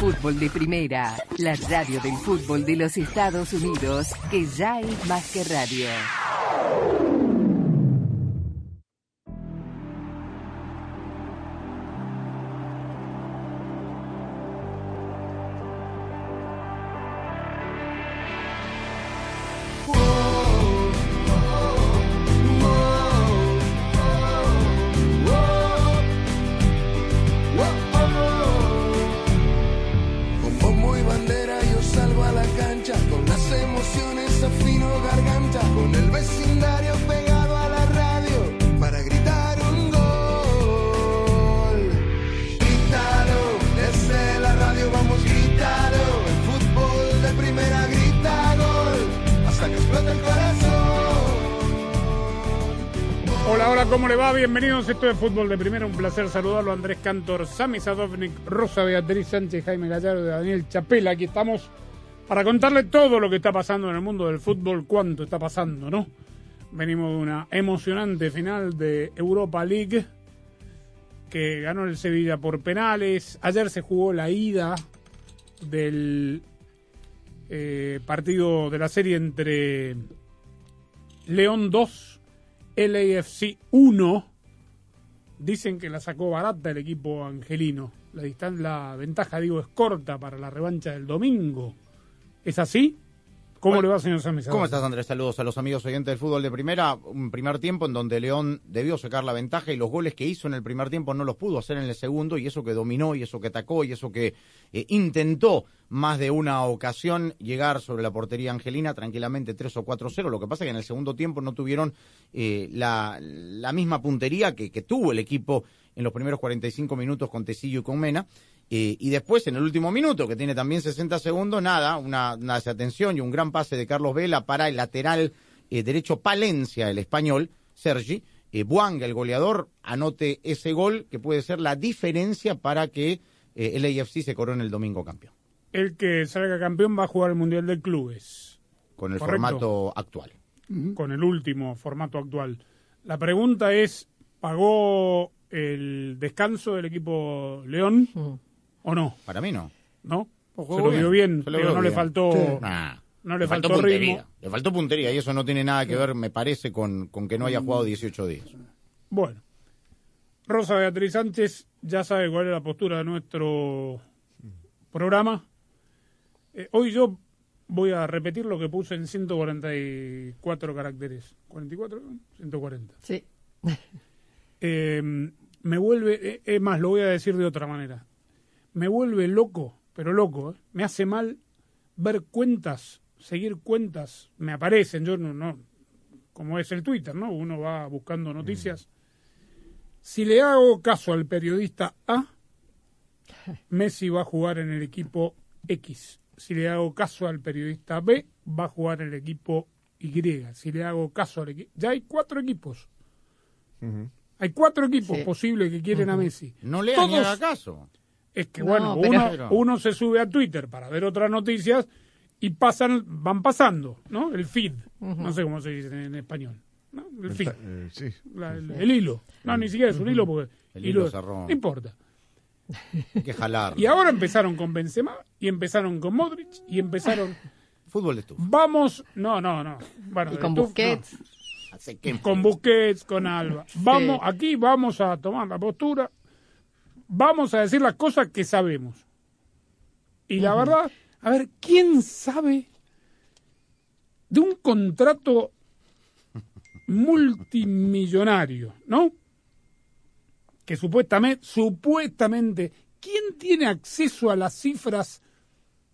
Fútbol de Primera, la radio del fútbol de los Estados Unidos, que ya es más que radio. Va? Bienvenidos. Esto es Fútbol de Primera. Un placer saludarlo. Andrés Cantor, Sami Sadovnik, Rosa Beatriz Sánchez, Jaime Gallardo, Daniel Chapela. Aquí estamos para contarle todo lo que está pasando en el mundo del fútbol. Cuánto está pasando, ¿no? Venimos de una emocionante final de Europa League que ganó el Sevilla por penales. Ayer se jugó la ida del eh, partido de la serie entre León 2 LAFC 1. Dicen que la sacó barata el equipo angelino. La, la ventaja, digo, es corta para la revancha del domingo. ¿Es así? ¿Cómo Bueno, le va, señor Sánchez? ¿Cómo estás, Andrés? Saludos a los amigos oyentes del fútbol de primera. Un primer tiempo en donde León debió sacar la ventaja y los goles que hizo en el primer tiempo no los pudo hacer en el segundo y eso que dominó y eso que atacó y eso que eh, intentó más de una ocasión llegar sobre la portería angelina tranquilamente 3 o 4-0. Lo que pasa es que en el segundo tiempo no tuvieron eh, la, la misma puntería que, que tuvo el equipo en los primeros 45 minutos con Tecillo y con Mena. Eh, y después, en el último minuto, que tiene también 60 segundos, nada, una, una desatención y un gran pase de Carlos Vela para el lateral eh, derecho Palencia, el español, Sergi. Eh, Buanga, el goleador, anote ese gol que puede ser la diferencia para que eh, el AFC se corone el domingo campeón, El que salga campeón va a jugar el Mundial de Clubes, con el Correcto. formato actual. con el último formato actual. La pregunta es, ¿pagó el descanso del equipo León o no? Para mí no. ¿No? Jugó Se lo vio bien, se lo digo, vio no le faltó... Nah, No le faltó faltó puntería. ritmo. Le faltó puntería y eso no tiene nada que ver, me parece, con, con que no haya jugado 18 días. Bueno, Rosa Beatriz Sánchez ya sabe cuál es la postura de nuestro programa. Eh, hoy yo voy a repetir lo que puse en 144 caracteres. ¿44? 140. Sí. Eh, me vuelve, eh, es más, lo voy a decir de otra manera. Me vuelve loco, pero loco, ¿eh? me hace mal ver cuentas, seguir cuentas, me aparecen, yo no, no, como es el Twitter, ¿no? Uno va buscando noticias. Si le hago caso al periodista A, Messi va a jugar en el equipo X. Si le hago caso al periodista B, va a jugar en el equipo Y. Si le hago caso al equipo... Ya hay cuatro equipos. Hay cuatro equipos Sí. posibles que quieren a Messi. No lea ni Todos- haga caso. Es que No, bueno, pero- uno, uno se sube a Twitter para ver otras noticias y pasan, van pasando, ¿no? El feed, no sé cómo se dice en español, ¿no? El feed, Eh, sí. la- el, el hilo. No, ni siquiera es un hilo porque El hilo cerró. no importa. Hay que jalar. Y ahora empezaron con Benzema y empezaron con Modric y empezaron Fútbol de estufa. vamos, no, no, no. Bueno, Y con no. Busquets. Con Busquets, con Alba. Vamos, aquí vamos a tomar la postura, vamos a decir las cosas que sabemos. Y la verdad, a ver, ¿quién sabe de un contrato multimillonario, no? Que supuestamente, supuestamente, ¿quién tiene acceso a las cifras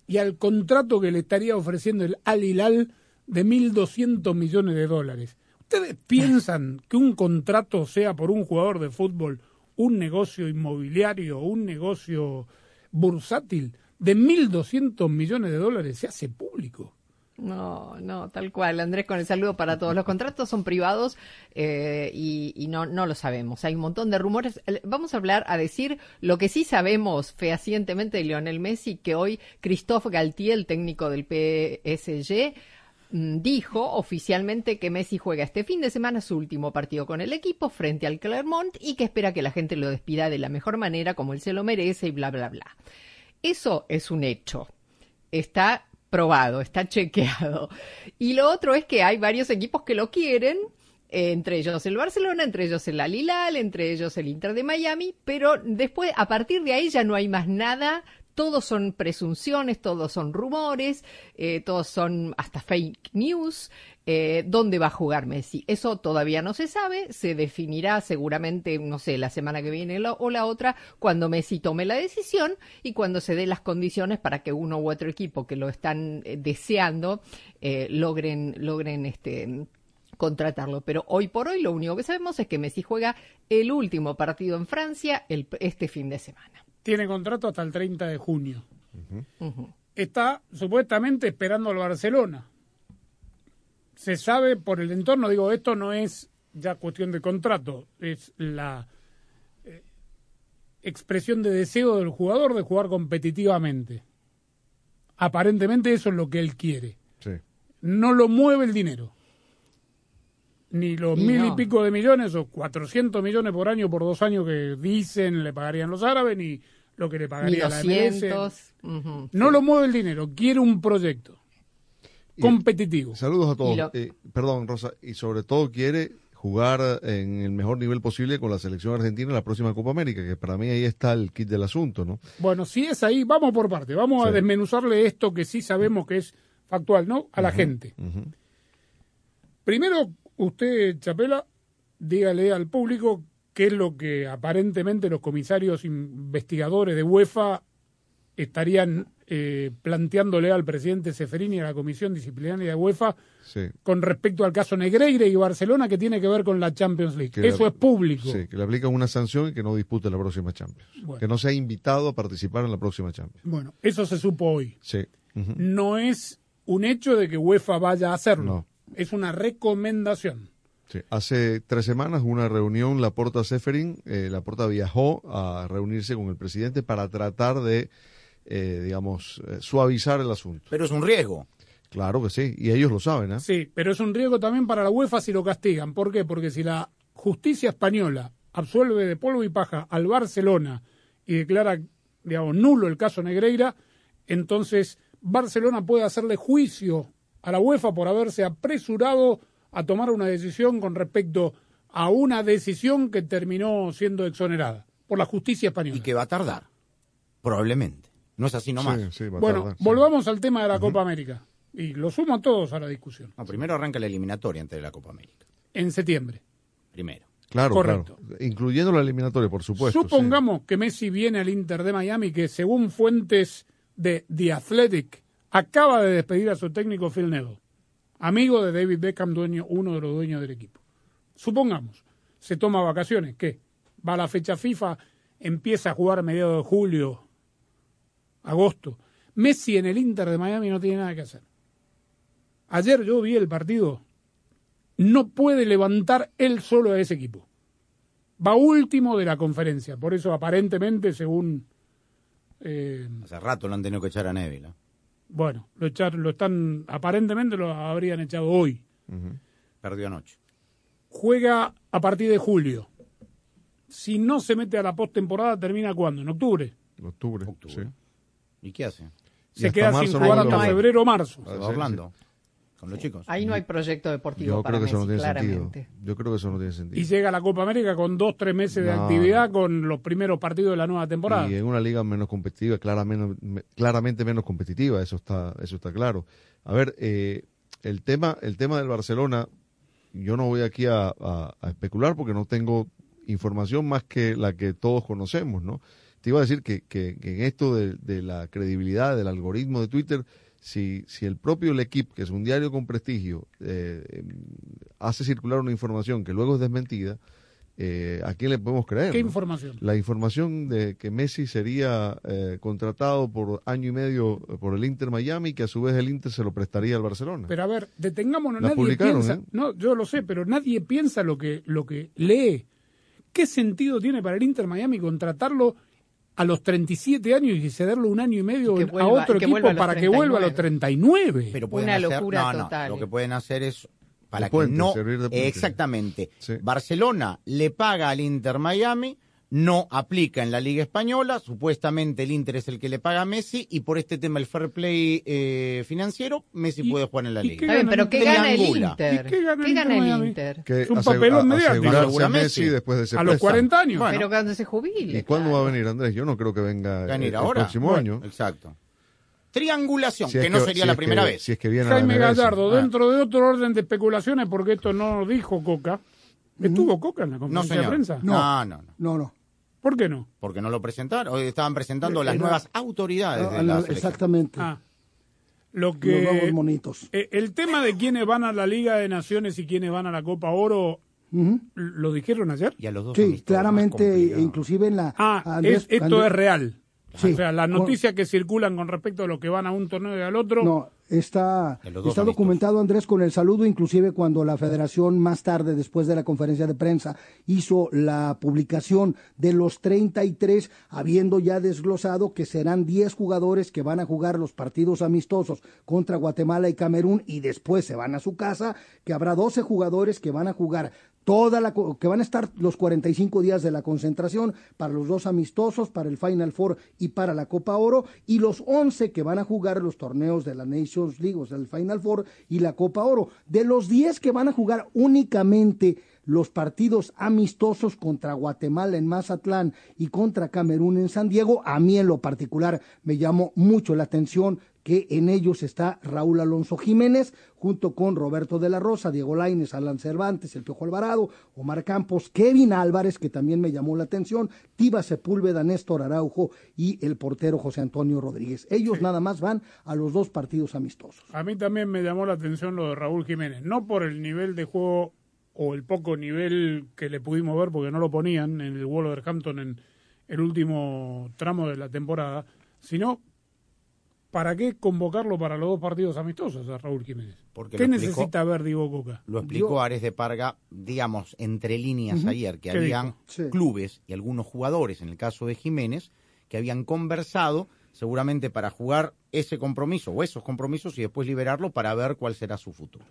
y al contrato que le estaría ofreciendo el Al Hilal de 1.200 millones de dólares? ¿Ustedes piensan que un contrato sea por un jugador de fútbol un negocio inmobiliario, un negocio bursátil de 1.200 millones de dólares se hace público? No, no, tal cual. Andrés, con el saludo para todos. Los contratos son privados eh, y, y no, no lo sabemos. Hay un montón de rumores. Vamos a hablar, a decir lo que sí sabemos fehacientemente de Lionel Messi, que hoy Christophe Galtier, el técnico del PSG, dijo oficialmente que Messi juega este fin de semana su último partido con el equipo frente al Clermont y que espera que la gente lo despida de la mejor manera, como él se lo merece y bla, bla, bla. Eso es un hecho. Está probado, está chequeado. Y lo otro es que hay varios equipos que lo quieren, eh, entre ellos el Barcelona, entre ellos el Alilal, entre ellos el Inter de Miami, pero después, a partir de ahí ya no hay más nada. Todos son presunciones, todos son rumores, eh, todos son hasta fake news. Eh, ¿Dónde va a jugar Messi? Eso todavía no se sabe, se definirá seguramente, no sé, la semana que viene o la otra, cuando Messi tome la decisión y cuando se den las condiciones para que uno u otro equipo que lo están eh, deseando logren, logren este contratarlo. Pero hoy por hoy lo único que sabemos es que Messi juega el último partido en Francia este fin de semana. Tiene contrato hasta el 30 de junio. Está supuestamente esperando al Barcelona. Se sabe por el entorno, digo, esto no es ya cuestión de contrato, es la eh, expresión de deseo del jugador de jugar competitivamente. Aparentemente eso es lo que él quiere. Sí. No lo mueve el dinero. Ni los Y mil y pico de millones o 400 millones por año por dos años que dicen le pagarían los árabes, ni lo que le pagaría la MLS. 200. ujú. No lo mueve el dinero, quiere un proyecto Y- competitivo. Saludos a todos. Lo- Eh, perdón, Rosa. Y sobre todo quiere jugar en el mejor nivel posible con la selección argentina en la próxima Copa América, que para mí ahí está el kit del asunto, ¿no? Bueno, si es ahí, vamos por parte. Vamos a desmenuzarle esto que sí sabemos que es factual, ¿no? A la gente. Primero, usted, Chapela, dígale al público qué es lo que aparentemente los comisarios investigadores de UEFA estarían eh, planteándole al presidente Seferini y a la Comisión Disciplinaria de UEFA Sí. con respecto al caso Negreira y Barcelona que tiene que ver con la Champions League. Que Eso es público. Sí, que le aplican una sanción y que no dispute la próxima Champions. Bueno. Que no sea invitado a participar en la próxima Champions. Bueno, eso se supo hoy. Sí. No es un hecho de que UEFA vaya a hacerlo. No. Es una recomendación. Sí. Hace tres semanas hubo una reunión, la Porta Seferin, eh, la Porta viajó a reunirse con el presidente para tratar de, eh, digamos, eh, suavizar el asunto. Pero es un riesgo. Claro que sí, y ellos lo saben, ¿eh? Sí, pero es un riesgo también para la UEFA si lo castigan. ¿Por qué? Porque si la justicia española absuelve de polvo y paja al Barcelona y declara, digamos, nulo el caso Negreira, entonces Barcelona puede hacerle juicio a la UEFA por haberse apresurado a tomar una decisión con respecto a una decisión que terminó siendo exonerada por la justicia española. Y que va a tardar. Probablemente. No es así nomás. Sí, sí, va a Bueno, tardar, sí. volvamos al tema de la Copa América. Y lo sumo a todos a la discusión. No, primero arranca la eliminatoria antes de la Copa América. En septiembre. Primero. Claro, Correcto. claro. Incluyendo la eliminatoria, por supuesto. sí. Supongamos que Messi viene al Inter de Miami, que según fuentes de The Athletic, acaba de despedir a su técnico Phil Neville, amigo de David Beckham, dueño, uno de los dueños del equipo. Supongamos, se toma vacaciones, ¿qué? Va a la fecha FIFA, empieza a jugar a mediados de julio, agosto. Messi en el Inter de Miami no tiene nada que hacer. Ayer yo vi el partido, no puede levantar él solo a ese equipo va último de la conferencia. Por eso, aparentemente, según. eh, Hace rato lo han tenido que echar a Neville. ¿eh? Bueno, lo, echar- lo están. Aparentemente lo habrían echado hoy. Perdió anoche. Juega a partir de julio. Si no se mete a la postemporada, ¿termina cuándo? En octubre. Octubre. Octubre. sí. ¿Y qué hace? Se queda sin jugar hasta febrero o marzo. Se va sí, hablando con los chicos. Ahí no hay proyecto deportivo Yo para creo que eso no Messi, tiene claramente. sentido. Yo creo que eso no tiene sentido. Y llega la Copa América con dos, tres meses de actividad con los primeros partidos de la nueva temporada. Y en una liga menos competitiva, claramente, me- claramente menos competitiva, eso está, eso está claro. A ver, eh, el tema, el tema del Barcelona, yo no voy aquí a, a- a especular porque no tengo información más que la que todos conocemos, ¿no? Te iba a decir que, que- que en esto de, de la credibilidad del algoritmo de Twitter, si, si el propio El Equipo, que es un diario con prestigio, eh, em, hace circular una información que luego es desmentida, eh, ¿a quién le podemos creer? ¿Qué no? información? La información de que Messi sería eh, contratado por año y medio eh, por el Inter Miami, que a su vez el Inter se lo prestaría al Barcelona. Pero a ver, detengámonos. La nadie publicaron, piensa. ¿eh? No, yo lo sé, pero nadie piensa lo que, lo que lee. ¿Qué sentido tiene para el Inter Miami contratarlo a los 37 años y cederlo un año y medio Y que a vuelva- otro equipo vuelva a los para que vuelva a los 39? Pero pueden Una hacer, locura no, no, total. lo que pueden hacer es para De que puente, no servir de exactamente. Sí. Barcelona le paga al Inter Miami no aplica en la Liga Española. Supuestamente el Inter es el que le paga a Messi y por este tema el fair play eh, financiero, Messi ¿Y- puede jugar en la y Liga. pero ¿qué gana el. Inter? ¿Y qué gana el Inter el Miami? Inter? Que Es un papelón a- mediático. a Messi después de ese A los préstamo. 40 años. Bueno. Pero cuando se jubile. ¿Y cuándo claro. va a venir Andrés? Yo no creo que venga ¿Va a el, ahora? próximo Bueno, año. Exacto. Triangulación, Si es que no sería si la que- primera vez. Si es que viene Jaime. Gallardo, Ah. dentro de otro orden de especulaciones, porque esto no lo dijo Coca. ¿Estuvo Coca en la No, conferencia de señor. prensa? No, no, no. No, no. ¿Por qué no? Porque no lo presentaron. Hoy estaban presentando las Era- nuevas autoridades de Ah, la no, selección. exactamente. Ah, lo Los nuevos que monitos. eh, el tema de quiénes van a la Liga de Naciones y quiénes van a la Copa Oro. ¿lo dijeron ayer? Y a los dos Sí, claramente, inclusive en la... Ah, Andrés- es- esto Andrés- es real. Sí. O sea, las noticias que circulan con respecto a los que van a un torneo y al otro. No, está, está documentado Andrés con el saludo, inclusive cuando la federación más tarde, después de la conferencia de prensa, hizo la publicación de los 33, habiendo ya desglosado que serán 10 jugadores que van a jugar los partidos amistosos contra Guatemala y Camerún y después se van a su casa, que habrá 12 jugadores que van a jugar toda la que van a estar los 45 días de la concentración para los dos amistosos, para el Final Four y para la Copa Oro y los 11 que van a jugar los torneos de la Nations League, o sea, el Final Four y la Copa Oro. De los 10 que van a jugar únicamente los partidos amistosos contra Guatemala en Mazatlán y contra Camerún en San Diego, a mí en lo particular me llamó mucho la atención que en ellos está Raúl Alonso Jiménez, junto con Roberto de la Rosa, Diego Laines, Alan Cervantes, el Piojo Alvarado, Omar Campos, Kevin Álvarez, que también me llamó la atención, Tiba Sepúlveda, Néstor Araujo y el portero José Antonio Rodríguez. Ellos nada más van a los dos partidos amistosos. A mí también me llamó la atención lo de Raúl Jiménez, no por el nivel de juego o el poco nivel que le pudimos ver porque no lo ponían en el Wolverhampton en el último tramo de la temporada, sino ¿para qué convocarlo para los dos partidos amistosos a Raúl Jiménez? Porque ¿Qué explicó- necesita ver Diego Coca? Lo explicó Ares de Parga, digamos, entre líneas ayer, que ¿Qué habían? Sí. clubes y algunos jugadores, en el caso de Jiménez, que habían conversado seguramente para jugar ese compromiso o esos compromisos y después liberarlo para ver cuál será su futuro.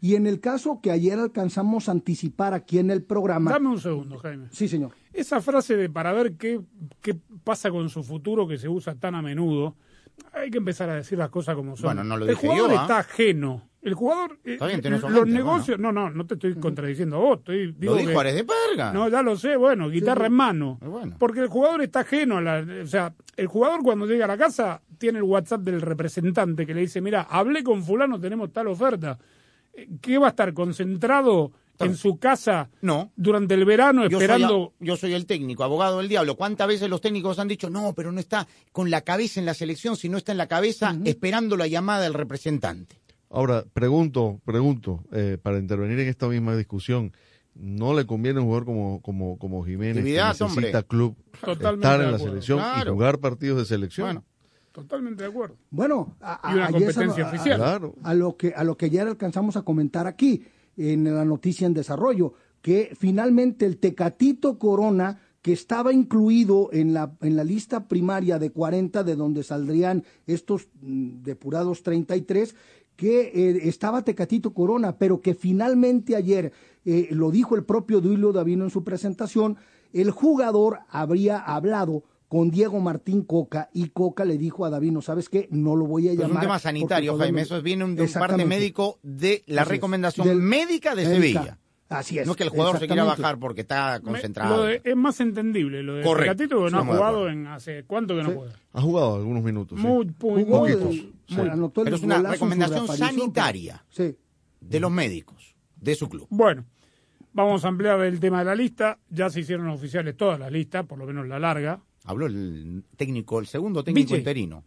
Y en el caso que ayer alcanzamos a anticipar aquí en el programa. Dame un segundo, Jaime. Sí, señor. Esa frase de para ver qué, qué pasa con su futuro que se usa tan a menudo, hay que empezar a decir las cosas como son. Bueno, no lo el dije jugador yo, ¿ah? está ajeno. El jugador, eh, Está bien, los gente, negocios, no, no, no te estoy contradiciendo a vos, estoy, digo Lo dijo que- Ares de Parga. No, ya lo sé, bueno, guitarra en mano. Bueno. Porque el jugador está ajeno a la. O sea, el jugador cuando llega a la casa tiene el WhatsApp del representante que le dice: Mira, hablé con Fulano, tenemos tal oferta. Eh, ¿Qué va a estar concentrado en su casa No. durante el verano Yo soy, esperando? yo soy el técnico, abogado del diablo. ¿Cuántas veces los técnicos han dicho, no, pero no está con la cabeza en la selección, si no está en la cabeza esperando la llamada del representante? Ahora, pregunto, pregunto, eh, para intervenir en esta misma discusión, ¿no le conviene un jugador como, como, como Jiménez que necesita hombre. club Totalmente estar en la selección Claro. y jugar partidos de selección? Bueno, Totalmente de acuerdo. Bueno, a, Y una competencia a- a- oficial. Claro. a lo que a lo que ya alcanzamos a comentar aquí en la noticia en desarrollo que finalmente el Tecatito Corona que estaba incluido en la en la lista primaria de 40 de donde saldrían estos mm, depurados 33 que eh, estaba Tecatito Corona, pero que finalmente ayer, eh, lo dijo el propio Duilio Davino en su presentación, el jugador habría hablado con Diego Martín Coca y Coca le dijo a Davino, ¿sabes qué? No lo voy a Pero es llamar. un tema sanitario, Jaime. no- Eso viene un- de un parte médico de la Así es. recomendación Del- médica de médica. Sevilla. Así es. No es que el jugador se quiera bajar porque está Me- concentrado. lo de- es más entendible lo de Correcto. Tecatito, que no ha Estamos de jugado en hace cuánto que no Sí. juega. Ha jugado algunos minutos. sí. Muy, muy, Jugó muy Muy- Pero es una recomendación sanitaria. Sí. de los médicos de su club. Bueno, vamos a ampliar el tema de la lista. Ya se hicieron oficiales todas las listas, por lo menos la larga. Habló el técnico, el segundo técnico BJ. interino.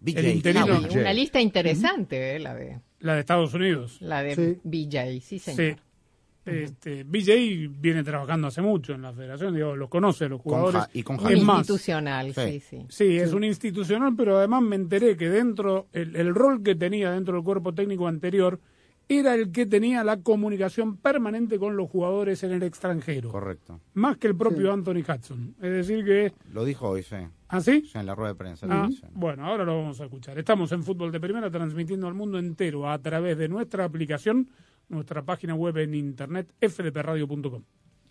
BJ El interino. Howard. Sí. Una lista interesante, eh, la de La de Estados Unidos. la de Sí. BJ, sí señor. Sí. Este, BJ viene trabajando hace mucho en la federación, digo, los conoce, los Con jugadores. Ja- y con Es Jaime. más, Institucional, Sí. sí, sí. Sí, es un institucional, pero además me enteré que dentro, el, el rol que tenía dentro del cuerpo técnico anterior era el que tenía la comunicación permanente con los jugadores en el extranjero. Correcto. Más que el propio Sí. Anthony Hudson. Es decir que... Lo dijo hoy, sí. ¿Así? Sí, en la rueda de prensa. lo Ah, dice. bueno, ahora lo vamos a escuchar. Estamos en Fútbol de Primera transmitiendo al mundo entero a través de nuestra aplicación, nuestra página web en internet, fdpradio.com.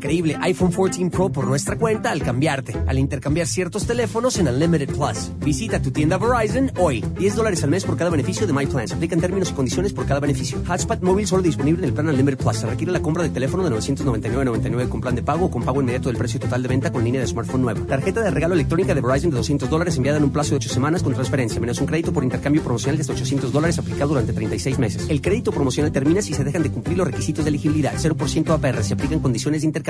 increíble iPhone 14 Pro por nuestra cuenta al cambiarte, al intercambiar ciertos teléfonos en Unlimited Plus. Visita tu tienda Verizon hoy. 10 dólares al mes por cada beneficio de My Plan. Se aplican términos y condiciones por cada beneficio. Hotspot móvil solo disponible en el plan Unlimited Plus. Se requiere la compra de teléfono de 999.99 con plan de pago o con pago inmediato del precio total de venta con línea de smartphone nueva. Tarjeta de regalo electrónica de Verizon de 200 dólares enviada en un plazo de 8 semanas con transferencia, menos un crédito por intercambio promocional de hasta 800 dólares aplicado durante 36 meses. El crédito promocional termina si se dejan de cumplir los requisitos de elegibilidad. 0% APR. Se aplican condiciones de intercambio.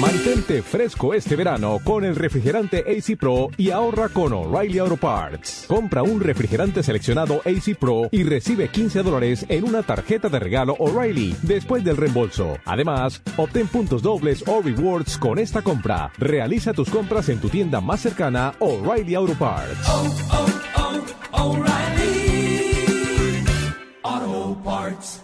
Mantente fresco este verano con el refrigerante AC Pro y ahorra con O'Reilly Auto Parts. Compra un refrigerante seleccionado AC Pro y recibe 15 dólares en una tarjeta de regalo O'Reilly después del reembolso. Además, obtén puntos dobles o rewards con esta compra. Realiza tus compras en tu tienda más cercana O'Reilly Auto Parts. Cuatro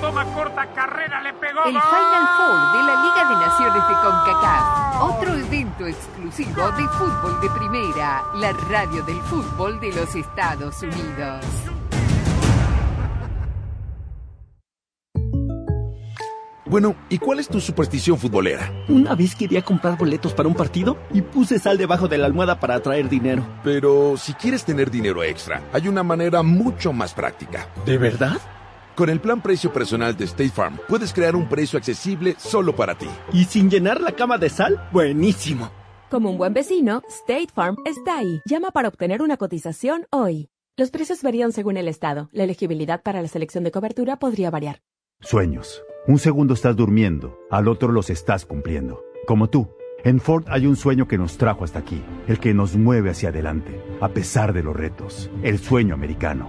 Toma corta carrera, le pegó. El ¡Gol! Final Four de la Liga de Naciones de CONCACAF. Otro evento exclusivo de fútbol de primera, la radio del fútbol de los Estados Unidos. Bueno, ¿y cuál es tu superstición futbolera? Una vez quería comprar boletos para un partido y puse sal debajo de la almohada para atraer dinero. Pero si quieres tener dinero extra, hay una manera mucho más práctica. ¿De verdad? Con el plan precio personal de State Farm, puedes crear un precio accesible solo para ti. ¿Y sin llenar la cama de sal? Buenísimo. Como un buen vecino, State Farm está ahí. Llama para obtener una cotización hoy. Los precios varían según el estado. La elegibilidad para la selección de cobertura podría variar. Sueños. Un segundo estás durmiendo, al otro los estás cumpliendo. Como tú. En Ford hay un sueño que nos trajo hasta aquí, el que nos mueve hacia adelante, a pesar de los retos, el sueño americano.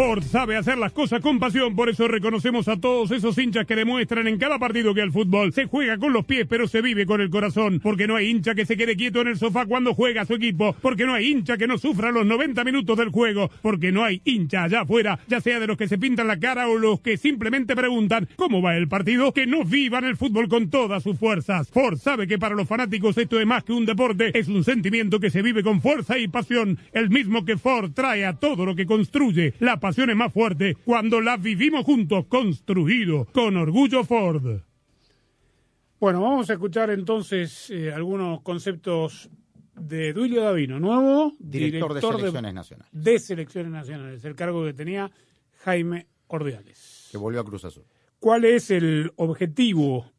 Ford sabe hacer las cosas con pasión, por eso reconocemos a todos esos hinchas que demuestran en cada partido que el fútbol se juega con los pies, pero se vive con el corazón, porque no hay hincha que se quede quieto en el sofá cuando juega su equipo, porque no hay hincha que no sufra los 90 minutos del juego, porque no hay hincha allá afuera, ya sea de los que se pintan la cara o los que simplemente preguntan cómo va el partido, que no vivan el fútbol con todas sus fuerzas. Ford sabe que para los fanáticos esto es más que un deporte, es un sentimiento que se vive con fuerza y pasión, el mismo que Ford trae a todo lo que construye. La pasión es más fuerte cuando la vivimos juntos, construido con orgullo Ford. Bueno, vamos a escuchar entonces eh, algunos conceptos de Duilio Davino, nuevo Director de Selecciones Nacionales. de Selecciones Nacionales, el cargo que tenía Jaime Ordiales. Que volvió a Cruz Azul. ¿Cuál es el objetivo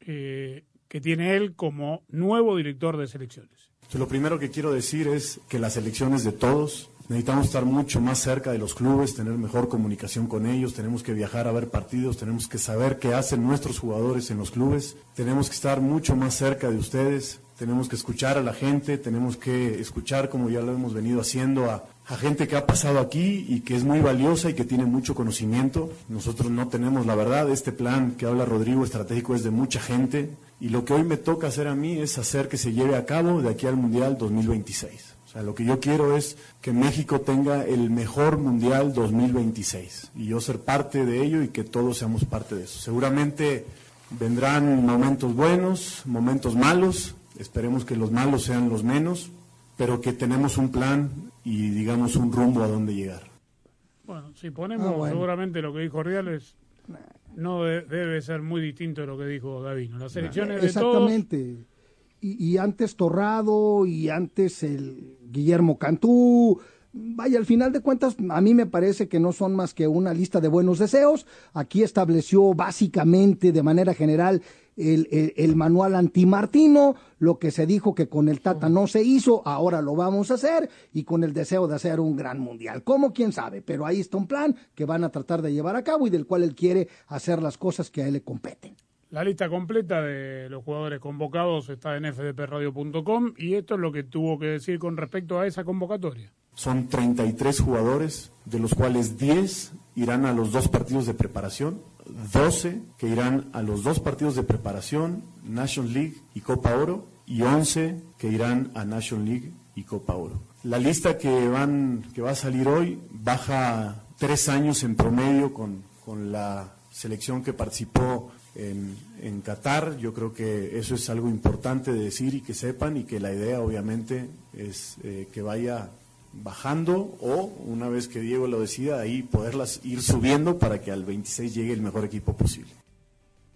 eh, que tiene él como nuevo director de selecciones? Lo primero que quiero decir es que las elecciones de todos necesitamos estar mucho más cerca de los clubes, tener mejor comunicación con ellos, tenemos que viajar a ver partidos, tenemos que saber qué hacen nuestros jugadores en los clubes, tenemos que estar mucho más cerca de ustedes, tenemos que escuchar a la gente, tenemos que escuchar, como ya lo hemos venido haciendo, a, gente que ha pasado aquí y que es muy valiosa y que tiene mucho conocimiento. Nosotros no tenemos la verdad, este plan que habla Rodrigo estratégico es de mucha gente y lo que hoy me toca hacer a mí es hacer que se lleve a cabo de aquí al Mundial 2026. Sea, lo que yo quiero es que México tenga el mejor Mundial 2026 y yo ser parte de ello y que todos seamos parte de eso. Seguramente vendrán momentos buenos, momentos malos, esperemos que los malos sean los menos, pero que tenemos un plan y digamos un rumbo a dónde llegar. Bueno, si ponemos Ah, bueno. seguramente lo que dijo Ordiales, no de- debe ser muy distinto de lo que dijo Davino. Las elecciones de todos Exactamente. Y, antes Torrado y antes el Guillermo Cantú. Vaya, al final de cuentas, a mí me parece que no son más que una lista de buenos deseos. Aquí estableció básicamente, de manera general, el, el- el manual antimartino, lo que se dijo que con el Tata no se hizo, ahora lo vamos a hacer, y con el deseo de hacer un gran mundial. ¿Cómo? ¿Quién sabe? Pero ahí está un plan que van a tratar de llevar a cabo y del cual él quiere hacer las cosas que a él le competen. La lista completa de los jugadores convocados está en fdpradio.com y esto es lo que tuvo que decir con respecto a esa convocatoria. Son 33 jugadores, de los cuales 10 irán a los dos partidos de preparación, 12 que irán a los dos partidos de preparación, National League y Copa Oro, y 11 que irán a National League y Copa Oro. La lista que, van, que va a salir hoy baja tres años en promedio con, con la selección que participó en, en Qatar. Yo creo que eso es algo importante de decir y que sepan y que la idea obviamente es eh, que vaya bajando o una vez que Diego lo decida ahí poderlas ir subiendo para que al 26 llegue el mejor equipo posible.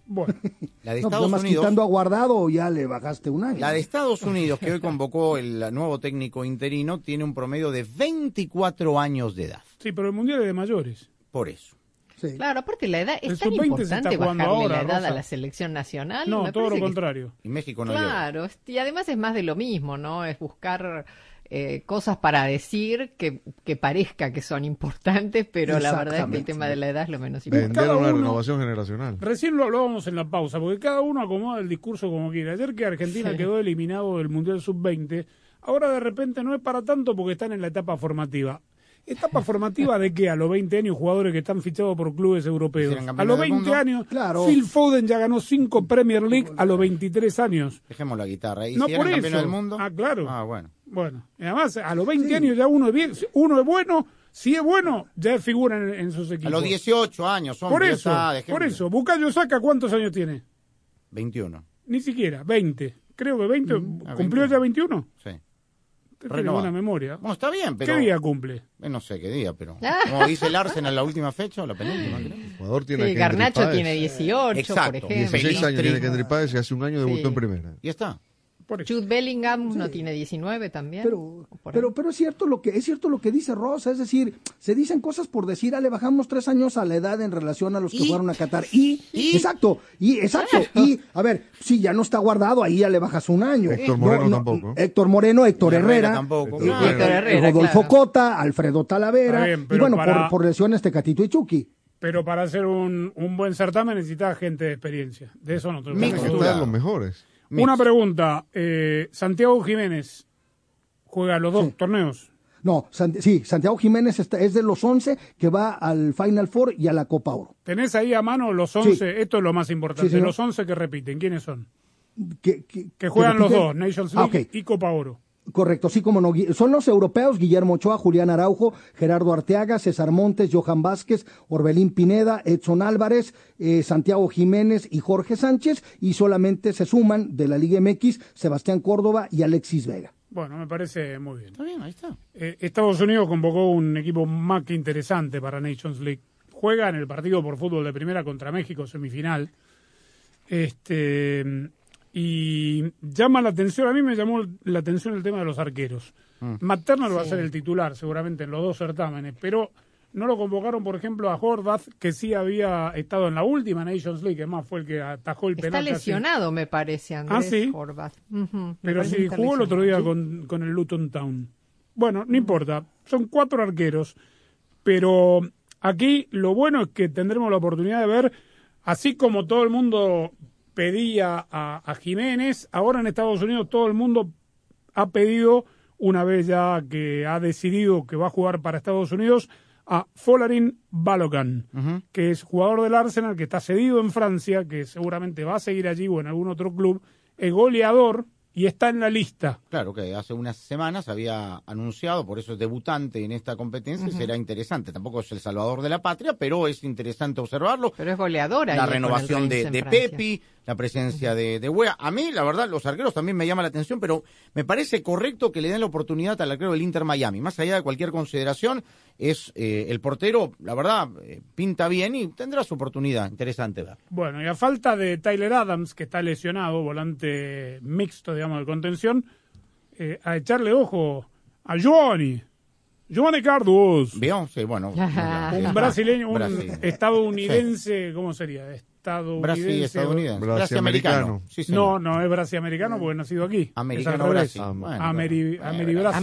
Bueno, La de No, pues Estados nomás Unidos. quitando a guardado ya le bajaste un año. La de Estados Unidos, que hoy convocó el nuevo técnico interino, tiene un promedio de 24 años de edad. sí, pero el mundial es de mayores. Por eso. Sí. Claro, aparte la edad, El es tan sub-20 se importante bajarle ahora, la edad Rosa. a la selección nacional. No, Me todo lo contrario. Y México no. Claro, es- y además es más de lo mismo, ¿no? Es buscar eh, cosas para decir que, que parezca que son importantes, pero la verdad es que el tema de la edad es lo menos importante. Vender una renovación generacional. Recién lo hablábamos en la pausa, porque cada uno acomoda el discurso como quiere. Ayer que Argentina Sí. quedó eliminado del Mundial Sub-20, ahora de repente no es para tanto porque están en la etapa formativa. ¿Etapa formativa de qué? A los 20 años, jugadores que están fichados por clubes europeos. A los del 20 mundo. años, Claro. Phil Foden ya ganó 5 Premier League a los 23 años. Dejemos la guitarra. ¿Y No si por eso. del mundo? Ah, claro. Ah, bueno. Bueno, y además, a los 20 años ya uno es bien, uno es bueno, si es bueno, ya figura en, en sus equipos. A los 18 años, son Por eso, por eso. Bucayo Saca, ¿cuántos años tiene? 21. Ni siquiera, 20. Creo que 20. Ah, ¿Cumplió 21. ya 21? Sí. Usted tiene buena memoria. Bueno, está bien, pero. ¿Qué día cumple? Eh, No sé qué día, pero. Como dice el Arsenal en la última fecha o la penúltima, creo. El jugador tiene Sí, Garnacho tiene 18, Exacto. por ejemplo. 16 años tiene Kendrick Páez y hace un año debutó Sí. en primera. Y está. Por eso. Jude Bellingham no tiene 19 también. Pero, pero, pero es cierto lo que es cierto lo que dice Rosa, es decir, se dicen cosas por decir, ah, le bajamos tres años a la edad en relación a los que ¿Y? fueron a Qatar. Y, ¿Y? exacto, y exacto, y a ver, si ya no está guardado, ahí ya le bajas un año. Héctor Moreno tampoco. Héctor Moreno, Héctor Herrera Herrera, tampoco. eh, Héctor Herrera, Rodolfo claro. Cota, Alfredo Talavera, bien, y bueno, para- por, por lesiones Tecatito y Chucky. Pero para hacer un, un buen certamen necesita gente de experiencia. De eso no tengo Mixto. Van a duda. estar los mejores. Una pregunta. eh, Santiago Jiménez juega los dos torneos. No, San- sí, Santiago Jiménez está- es de los 11 que va al Final Four y a la Copa Oro. Tenés ahí a mano los 11, esto es lo más importante, Sí, los 11 que repiten, ¿quiénes son? Que, que- Que juegan que los dos, Nations Ah, League y Copa Oro. Correcto, sí como no. Son los europeos, Guillermo Ochoa, Julián Araujo, Gerardo Arteaga, César Montes, Johan Vázquez, Orbelín Pineda, Edson Álvarez, eh, Santiago Jiménez y Jorge Sánchez, y solamente se suman de la Liga MX Sebastián Córdoba y Alexis Vega. Bueno, me parece muy bien. Está bien, ahí está. Eh, Estados Unidos convocó un equipo más que interesante para Nations League. Juega en el partido por fútbol de primera contra México, semifinal. Este y llama la atención, a mí me llamó la atención el tema de los arqueros. Mm. Matt Turner va a ser el titular seguramente en los dos certámenes, pero no lo convocaron, por ejemplo, a Horvath, que sí había estado en la última Nations League, que más fue el que atajó el Está penal. casi. lesionado, me parece, Andrés Ah, sí. Horvath. Pero sí, está jugó el otro día con, con el Luton Town. Bueno, no importa, son cuatro arqueros, pero aquí lo bueno es que tendremos la oportunidad de ver, así como todo el mundo pedía a, a Jiménez, ahora en Estados Unidos todo el mundo ha pedido, una vez ya que ha decidido que va a jugar para Estados Unidos, a Folarin Balogan, que es jugador del Arsenal, que está cedido en Francia, que seguramente va a seguir allí o en algún otro club, es goleador y está en la lista. Claro que hace unas semanas había anunciado, por eso es debutante en esta competencia, y Ujú. será interesante. Tampoco es el salvador de la patria, pero es interesante observarlo. Pero es goleador ahí La renovación de, de. Pepi, la presencia de, de Wea. A mí, la verdad, los arqueros también me llama la atención, pero me parece correcto que le den la oportunidad al arquero del Inter Miami. Más allá de cualquier consideración, es eh, el portero, la verdad, eh, pinta bien y tendrá su oportunidad. Interesante ver. Bueno, y a falta de Tyler Adams, que está lesionado, volante mixto, digamos, de contención, eh, a echarle ojo a Giovanni. Giovanni Cardos. ¿Vio? Sí, bueno. Un brasileño, un Brasil. estadounidense, ¿cómo sería? Estadounidense. Brasil, estadounidense. Brasiamericano. Sí, no, no es brasiamericano porque nacido aquí. Americano. Brasil. Bueno, Ameri, bueno, Ameribrasil.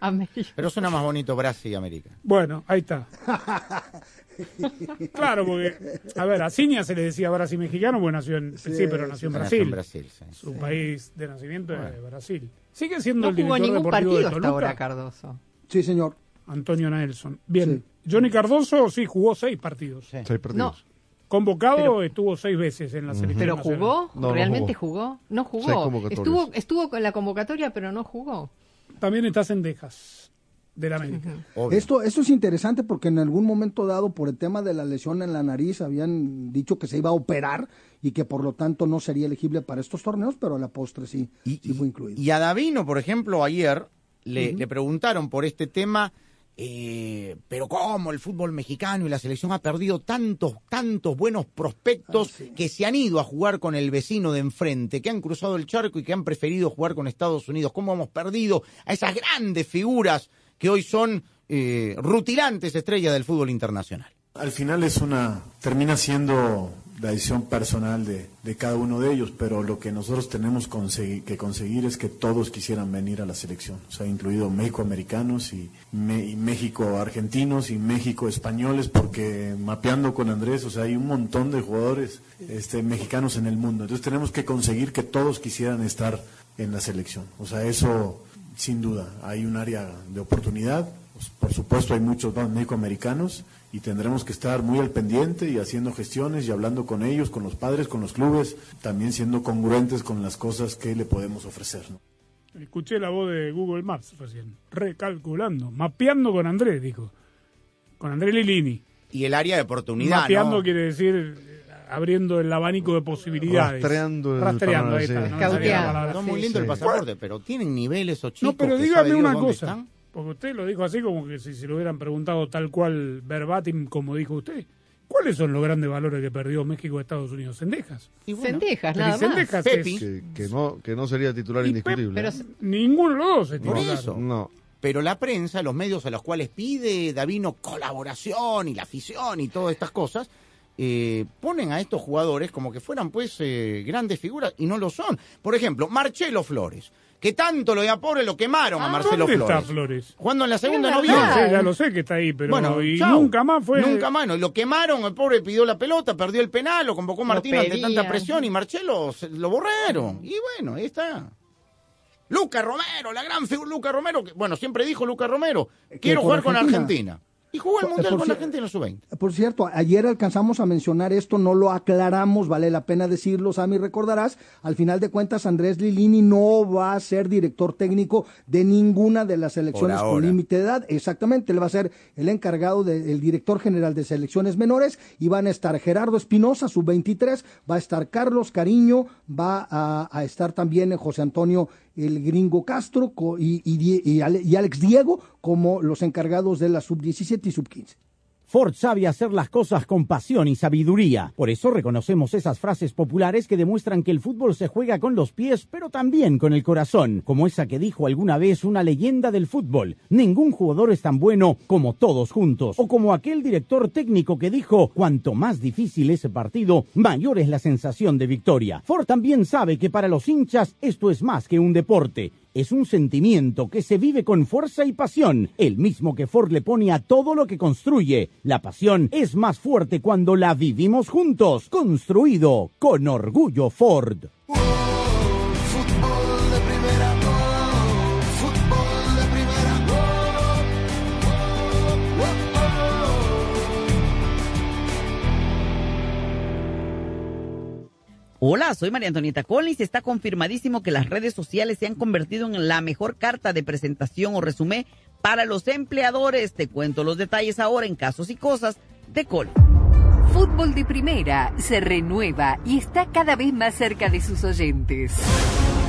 Ameri- Pero, pero suena más bonito Brasil y América. Bueno, ahí está. Claro, porque, a ver, a Ciña se le decía Brasil mexicano, porque nació en, sí, pero nació en Nació Brasil. en Brasil, sí. Su país de nacimiento es Brasil. Sigue siendo No el director ningún deportivo partido de hasta ahora, Cardoso. Sí, señor. Antonio Nelson. Bien, Johnny Cardoso sí jugó seis partidos. Seis partidos. Convocado Pero- estuvo seis veces en la selección. ¿Pero jugó? No, no ¿Realmente jugó? No jugó. Estuvo, estuvo con la convocatoria, pero no jugó. También está Cendejas, del América. Esto, esto es interesante porque en algún momento dado, por el tema de la lesión en la nariz, habían dicho que se iba a operar y que por lo tanto no sería elegible para estos torneos, pero a la postre sí, Y, sí fue incluido. y a Davino, por ejemplo, ayer le, le preguntaron por este tema, eh, pero ¿cómo el fútbol mexicano y la selección ha perdido tantos, tantos buenos prospectos que se han ido a jugar con el vecino de enfrente, que han cruzado el charco y que han preferido jugar con Estados Unidos? ¿Cómo hemos perdido a esas grandes figuras que hoy son eh, rutilantes estrellas del fútbol internacional? Al final es una, termina siendo la decisión personal de, de cada uno de ellos, pero lo que nosotros tenemos que conseguir es que todos quisieran venir a la selección, o sea, incluido México-americanos y, y México-argentinos y México-españoles, porque mapeando con Andrés, o sea, hay un montón de jugadores este, mexicanos en el mundo, entonces tenemos que conseguir que todos quisieran estar en la selección, o sea, eso sin duda, hay un área de oportunidad, por supuesto hay muchos más mexicoamericanos y tendremos que estar muy al pendiente y haciendo gestiones y hablando con ellos, con los padres, con los clubes, también siendo congruentes con las cosas que le podemos ofrecer. ¿no? Escuché la voz de Google Maps recién, recalculando, mapeando con Andrés, dijo. Con Andrés Lilini. Y el área de oportunidad, Mapeando ¿no? quiere decir abriendo el abanico de posibilidades. Rastreando el Rastreando, panorama, sí. no. Está muy lindo el pasaporte, pero tienen niveles o chicos No, pero dígame una cosa. están. Porque usted lo dijo así como que si se lo hubieran preguntado tal cual verbatim como dijo usted. ¿Cuáles son los grandes valores que perdió México de Estados Unidos? Cendejas. Y bueno, Cendejas, Pero nada y más. Cendejas Pepi. es- Que, que no, que no sería titular Y indiscutible. Pero ¿eh? Ninguno de los dos es eso. No. Pero la prensa, los medios a los cuales pide Davino colaboración y la afición y todas estas cosas, eh, ponen a estos jugadores como que fueran pues eh, grandes figuras y no lo son. Por ejemplo, Marcelo Flores, que tanto lo de a pobre lo quemaron a Ah, Marcelo ¿Dónde Flores. está Flores? Jugando en la segunda no vio. ya lo sé que está ahí, pero Bueno, y nunca más fue. Nunca más, no. Lo quemaron, el pobre pidió la pelota, perdió el penal, lo convocó Martín ante pedían. tanta presión y Marcelo se- lo borraron. Y bueno, ahí está. Luca Romero, la gran figura Luca Romero, que, bueno, siempre dijo Luca Romero, quiero jugar con Argentina. Argentina. Y jugó el Por- Mundial por con cier- Argentina sub-20. Por cierto, ayer alcanzamos a mencionar esto, no lo aclaramos, vale la pena decirlo, Sammy, recordarás, al final de cuentas Andrés Lilini no va a ser director técnico de ninguna de las selecciones con límite de edad, exactamente, él va a ser el encargado del director general de selecciones menores y van a estar Gerardo Espinosa, sub-23, va a estar Carlos Cariño, va a, a estar también José Antonio el gringo Castro y, y y Alex Diego como los encargados de la sub-17 y sub-15. Ford sabe hacer las cosas con pasión y sabiduría. Por eso reconocemos esas frases populares que demuestran que el fútbol se juega con los pies, pero también con el corazón, como esa que dijo alguna vez una leyenda del fútbol. Ningún jugador es tan bueno como todos juntos. O como aquel director técnico que dijo, cuanto más difícil ese partido, mayor es la sensación de victoria. Ford también sabe que para los hinchas esto es más que un deporte. Es un sentimiento que se vive con fuerza y pasión, el mismo que Ford le pone a todo lo que construye. La pasión es más fuerte cuando la vivimos juntos, construido con orgullo Ford. Hola, soy María Antonieta Collins está confirmadísimo que las redes sociales se han convertido en la mejor carta de presentación o resumen para los empleadores. Te cuento los detalles ahora en casos y cosas de Col. Fútbol de Primera se renueva y está cada vez más cerca de sus oyentes.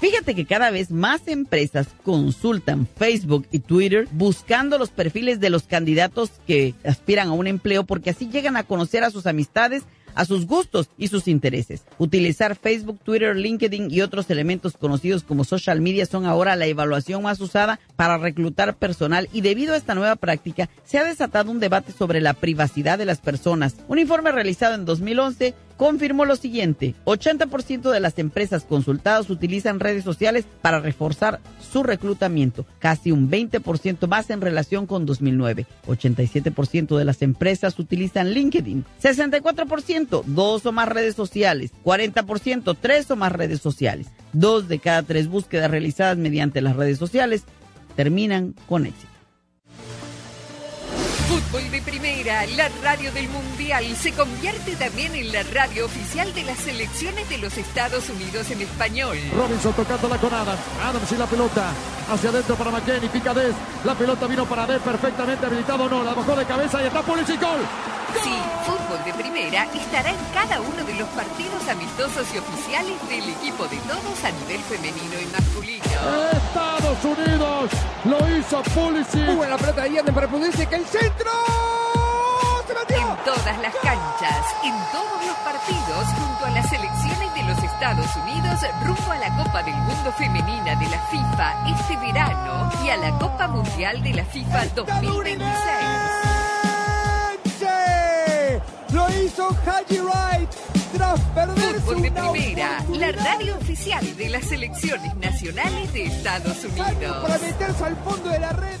Fíjate que cada vez más empresas consultan Facebook y Twitter buscando los perfiles de los candidatos que aspiran a un empleo porque así llegan a conocer a sus amistades, a sus gustos y sus intereses. Utilizar Facebook, Twitter, LinkedIn y otros elementos conocidos como social media son ahora la evaluación más usada para reclutar personal y debido a esta nueva práctica se ha desatado un debate sobre la privacidad de las personas. Un informe realizado en 2011 confirmó lo siguiente, 80% de las empresas consultadas utilizan redes sociales para reforzar su reclutamiento, casi un 20% más en relación con 2009. 87% de las empresas utilizan LinkedIn, 64% dos o más redes sociales, 40% tres o más redes sociales. Dos de cada tres búsquedas realizadas mediante las redes sociales terminan con éxito. Primera, la radio del Mundial, se convierte también en la radio oficial de las selecciones de los Estados Unidos en español. Robinson tocándola con Adams. Adams y la pelota. Hacia adentro para McKenny. Pica Des. La pelota vino para Des perfectamente habilitado. No, la bajó de cabeza y está Pulisic. Gol. Sí, Fútbol de Primera estará en cada uno de los partidos amistosos y oficiales del equipo de todos a nivel femenino y masculino. Estados Unidos lo hizo Pulisic. Muy buena pelota de Yerden para Pulisic. El centro. En todas las canchas, en todos los partidos, junto a las selecciones de los Estados Unidos, rumbo a la Copa del Mundo Femenina de la FIFA este verano y a la Copa Mundial de la FIFA 2026. Lo hizo Haji Wright tras perderse Fútbol de Primera, la radio oficial de las selecciones nacionales de Estados Unidos. para meterse al fondo de la red.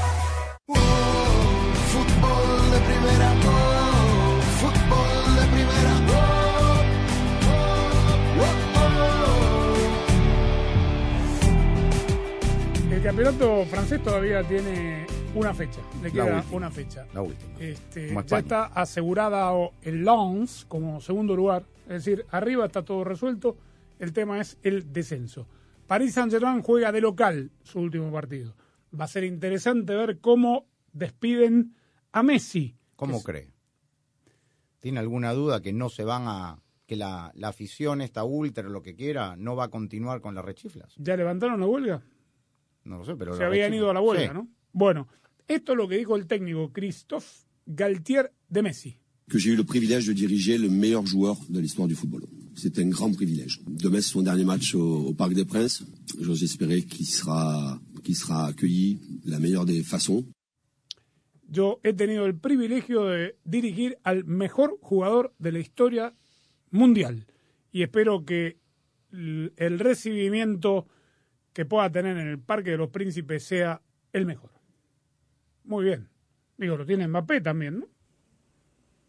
El campeonato francés todavía tiene una fecha. Le queda última. una fecha. La última. Este, ya está asegurada el Lens como segundo lugar. Es decir, arriba está todo resuelto. El tema es el descenso. Paris Saint-Germain juega de local su último partido. Va a ser interesante ver cómo despiden a Messi. ¿Cómo cree? ¿Tiene alguna duda que no se van a. que la, la afición, esta ultra, lo que quiera, no va a continuar con las rechiflas? ¿Ya levantaron la huelga? No lo sé, pero. Se habían ido a la huelga, Sí. ¿no? Bueno, esto es lo que dijo el técnico Christophe Galtier de Messi. que j'ai eu le privilège de diriger le meilleur joueur de l'histoire du football. C'était un grand privilège. Demain, c'est son dernier match au, au Parc des Princes. J'ose espérer qu'il sera, qu'il sera accueilli de la meilleure des façons. Yo he tenido el privilegio de dirigir al mejor jugador de la historia mundial y espero que el recibimiento que pueda tener en el Parque de los Príncipes sea el mejor. Muy bien. Digo, lo tiene Mbappé también, ¿no?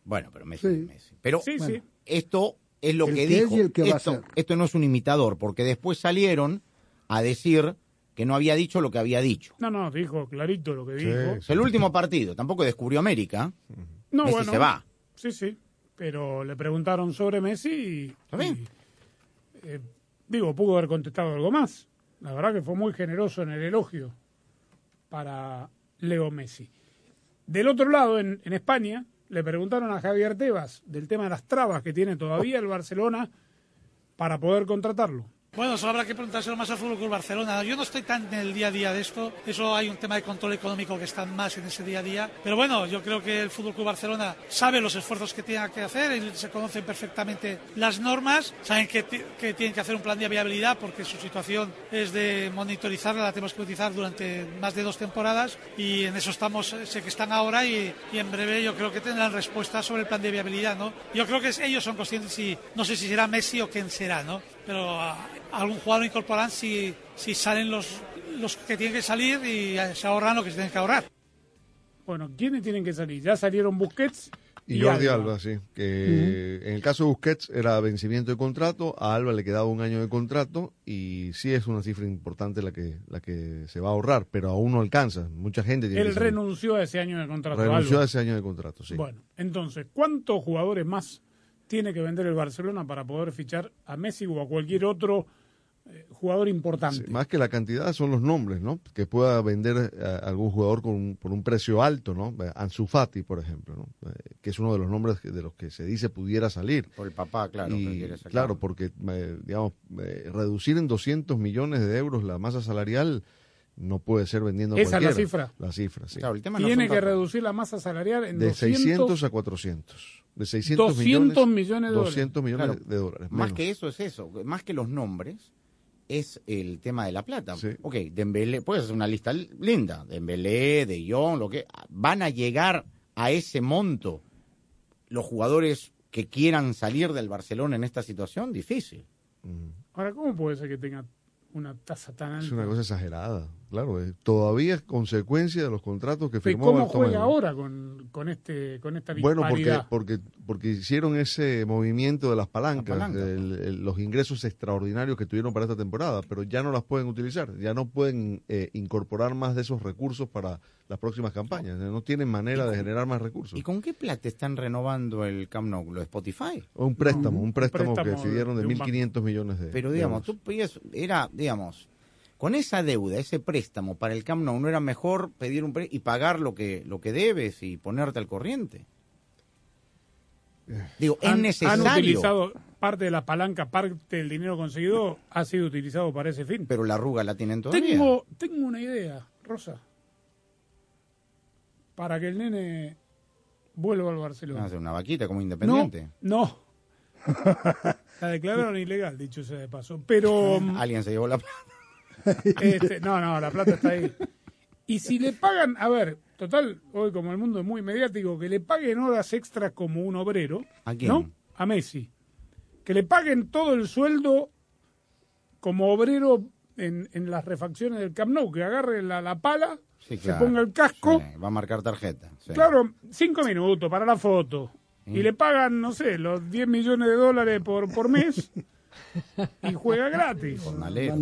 Bueno, pero Messi es Messi. Pero Sí, bueno, sí. esto es lo El que que es dijo. y el que va a esto, ser. esto no es un imitador, porque después salieron a decir que no había dicho lo que había dicho. No, no, dijo clarito lo que dijo. Es el último partido, tampoco descubrió América. No, Messi bueno, se va. Sí, sí. Pero le preguntaron sobre Messi y. y, eh, digo, pudo haber contestado algo más. La verdad que fue muy generoso en el elogio para Leo Messi. Del otro lado, en, en España, le preguntaron a Javier Tebas del tema de las trabas que tiene todavía el Barcelona para poder contratarlo. Bueno, eso habrá que preguntárselo más al Fútbol Club Barcelona. Yo no estoy tan en el día a día de esto. Eso hay un tema de control económico que está más en ese día a día. Pero bueno, yo creo que el Fútbol Club Barcelona sabe los esfuerzos que tiene que hacer. y Se conocen perfectamente las normas. Saben que, que tienen que hacer un plan de viabilidad porque su situación es de monitorizarla. La tenemos que utilizar durante más de dos temporadas y en eso estamos. Sé que están ahora y, y en breve yo creo que tendrán respuesta sobre el plan de viabilidad, ¿no? Yo creo que ellos son conscientes si no sé si será Messi o quién será, ¿no? Pero ah, algún jugador incorporarán si, si salen los, los que tienen que salir y se ahorran lo que se tienen que ahorrar. Bueno, ¿quiénes tienen que salir? Ya salieron Busquets Y Jordi Alba, sí. Que En el caso de Busquets era vencimiento de contrato, a Alba le quedaba un año de contrato y sí es una cifra importante la que, la que se va a ahorrar, pero aún no alcanza. Mucha gente tiene Él que renunció a ese año de contrato. renunció Alba. a ese año de contrato, sí. Bueno, entonces, ¿cuántos jugadores más tiene que vender el Barcelona para poder fichar a Messi o a cualquier otro eh, jugador importante? Sí, más que la cantidad son los nombres, ¿no? Que pueda vender eh, algún jugador con un- por un precio alto, ¿no? Eh, Ansu Fati, por ejemplo, ¿no? Eh, que es uno de los nombres que- de los que se dice pudiera salir. Por el papá, claro. Y, que quiere sacar. claro, porque, eh, digamos, eh, reducir en 200 millones de euros la masa salarial no puede ser vendiendo Esa es la cifra. La cifra, sí. Tiene que reducir la masa salarial en de 200, 600 a 400. De 600 200 millones, millones de dólares. 200 millones Claro. de dólares. Más que eso es eso, más que los nombres, es el tema de la plata. Ok, Dembélé, puedes hacer una lista linda, Dembélé, De Jong, lo que van a llegar a ese monto los jugadores que quieran salir del Barcelona en esta situación, difícil. Ahora, ¿cómo puede ser que tenga una tasa tan alta? Es una cosa exagerada, claro. eh, todavía es consecuencia de los contratos que ¿Y firmó ¿Cómo Bartomeu. juega ahora con, con, este, con esta Bueno, porque, disparidad? porque, porque hicieron ese movimiento de las palancas, La palanca. el- el- los ingresos extraordinarios que tuvieron para esta temporada, pero ya no las pueden utilizar, ya no pueden eh, incorporar más de esos recursos para las próximas campañas, no tienen manera de generar más recursos. ¿Y con qué plata están renovando el Camp Nou? ¿Lo de Spotify? Un préstamo, No, un préstamo, préstamo que pidieron de de un banco. 1.500 millones de Pero digamos, euros. tú era, digamos, con esa deuda, ese préstamo para el Camp Nou, ¿no era mejor pedir un préstamo y pagar lo que, lo que debes y ponerte al corriente? Digo, es han, necesario. han utilizado parte de la palanca, parte del dinero conseguido ha sido utilizado para ese fin. Pero la arruga la tienen todavía. Tengo, tengo una idea, Rosa. Para que el nene vuelvo al Barcelona. Hace una vaquita como independiente. No. la declararon ilegal, dicho sea de paso. Pero. Alguien se llevó la este, no, no, la plata está ahí. Y si le pagan, a ver, total, hoy como el mundo es muy mediático, que le paguen horas extras como un obrero. ¿A quién? ¿No? A Messi. Que le paguen todo el sueldo como obrero en, en las refacciones del Camp Nou, que agarre la, la pala, Sí, se ponga el casco, Sí, va a marcar tarjeta. sí. claro, cinco minutos para la foto. Y le pagan, no sé, los 10 millones de dólares por, por mes y juega gratis.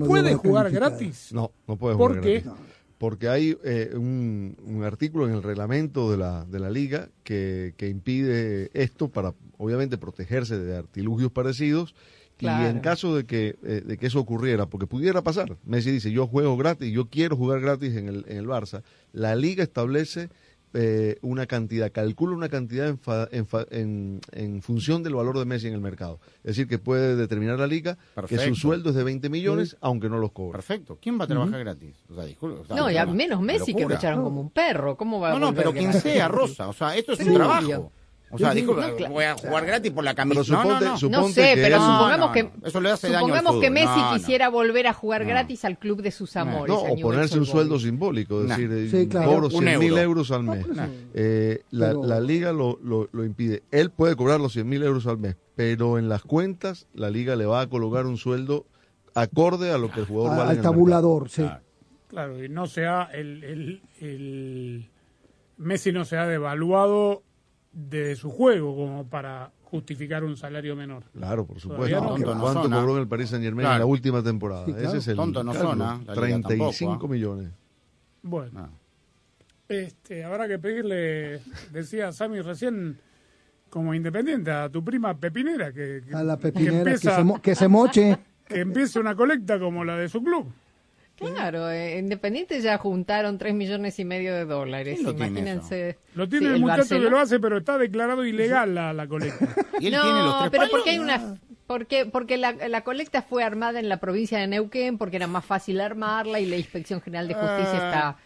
¿Puede jugar gratis? No, no puede ¿Por jugar qué? gratis. Porque hay eh, un, un artículo en el reglamento de la, de la liga que, que impide esto para, obviamente, protegerse de artilugios parecidos. Y en caso de que, eh, de que eso ocurriera, porque pudiera pasar, Messi dice, yo juego gratis, yo quiero jugar gratis en el, en el Barça, la liga establece eh, una cantidad, calcula una cantidad en, fa- en, fa- en- en función del valor de Messi en el mercado. Es decir, que puede determinar la liga que su sueldo es de 20 millones, aunque no los cobre. Perfecto. ¿Quién va a trabajar gratis? O sea, o sea, No, y a menos Messi que lo echaron como un perro. ¿Cómo va a No, no, pero quien sea, Rosa. O sea, esto es un obvio. trabajo. O sea, No, claro. voy a jugar gratis por la camisa. Pero suponte- no, no, no. suponte No sé, que pero supongamos que no. Eso le hace daño al supongamos que. Messi No, no. quisiera volver a jugar gratis al club de sus amores. O ponerse un sueldo simbólico, es decir, eh, Sí, claro. cobro Un 100 mil euro. euros al mes. No. Eh, la, Pero- la liga lo, lo, lo impide. Él puede cobrar los 100 mil euros al mes, pero en las cuentas la liga le va a colocar un sueldo acorde a lo que el jugador vale. al en el mercado. tabulador, sí. Claro, y no se ha, el, el, el Messi no se ha devaluado de su juego como para justificar un salario menor. Claro, por supuesto. no. Tonto no ¿Cuánto cobró en el Paris Saint Germain Claro. en la última temporada? Sí, claro. Ese es el Tonto no. La liga 35 tampoco, ¿ah? millones. Bueno, Ah. este, habrá que pedirle, decía Sammy recién, como independiente, a tu prima Pepinera, que, que- A la que pepinera que, empieza- se, mo- que se moche. que empiece una colecta como la de su club. Claro, eh, Independiente ya juntaron tres millones y medio de dólares. ¿Quién lo tiene Imagínense. Lo tiene Sí, el muchacho Barcelona. que lo hace, pero está declarado ilegal la, la colecta. Y él no, tiene los tres pero palos. porque hay una porque porque la, la colecta fue armada en la provincia de Neuquén porque era más fácil armarla y la Inspección General de Justicia Ah.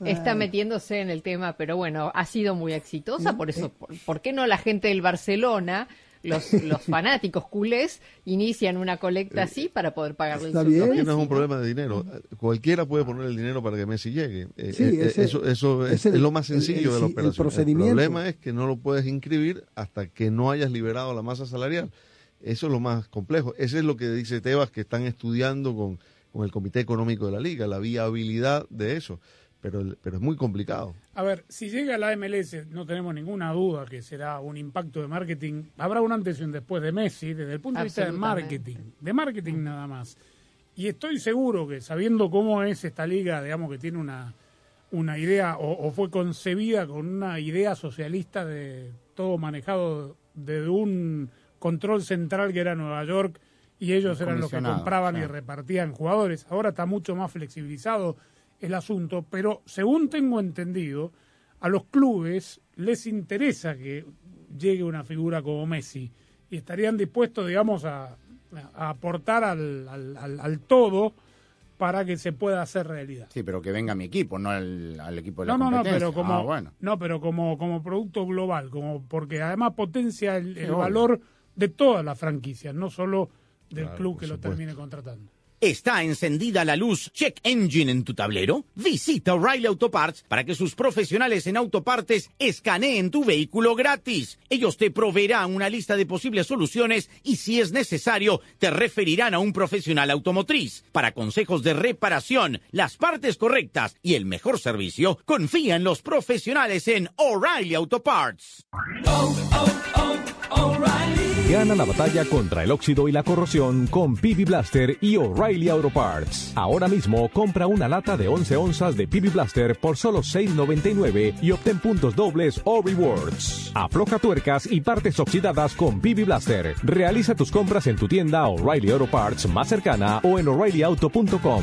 está está metiéndose en el tema, pero bueno, ha sido muy exitosa, por eso por, ¿por qué no la gente del Barcelona los, los fanáticos culés inician una colecta así para poder pagarle el Está a bien. No es un problema de dinero. Cualquiera puede poner el dinero para que Messi llegue. Eh, Sí, eh, ese- eso eso es, el- lo más sencillo el- de la el operación. procedimiento. problema es que no lo puedes inscribir hasta que no hayas liberado la masa salarial. Eso es lo más complejo. Eso es lo que dice Tebas, que están estudiando con, con el Comité Económico de la Liga, la viabilidad de eso. Pero, el- pero es muy complicado. A ver, si llega la MLS, no tenemos ninguna duda que será un impacto de marketing. Habrá un antes y un después de Messi desde el punto de vista de marketing. De marketing nada más. Y estoy seguro que sabiendo cómo es esta liga, digamos que tiene una, una idea o, o fue concebida con una idea socialista de todo manejado desde un control central que era Nueva York y ellos eran los que compraban y repartían jugadores. Ahora está mucho más flexibilizado el asunto, pero según tengo entendido, a los clubes les interesa que llegue una figura como Messi y estarían dispuestos, digamos, a, a aportar al, al- al- al todo para que se pueda hacer realidad. Sí, pero que venga mi equipo, no al, al equipo de la No, no, no, pero como, Ah, bueno. no, pero como, como producto global, como porque además potencia el, valor de todas las franquicias, no solo del Claro, club que lo termine contratando. ¿Está encendida la luz Check Engine en tu tablero? Visita O'Reilly Auto Parts para que sus profesionales en autopartes escaneen tu vehículo gratis. Ellos te proveerán una lista de posibles soluciones y si es necesario te referirán a un profesional automotriz. Para consejos de reparación, las partes correctas y el mejor servicio, confía en los profesionales en O'Reilly Auto Parts. Gana la batalla contra el óxido y la corrosión con PB Blaster y O'Reilly Auto Parts. Ahora mismo compra una lata de 11 onzas de PB Blaster por solo $6.99 y obtén puntos dobles o rewards. Afloja tuercas y partes oxidadas con PB Blaster. Realiza tus compras en tu tienda O'Reilly Auto Parts más cercana o en o'ReillyAuto.com.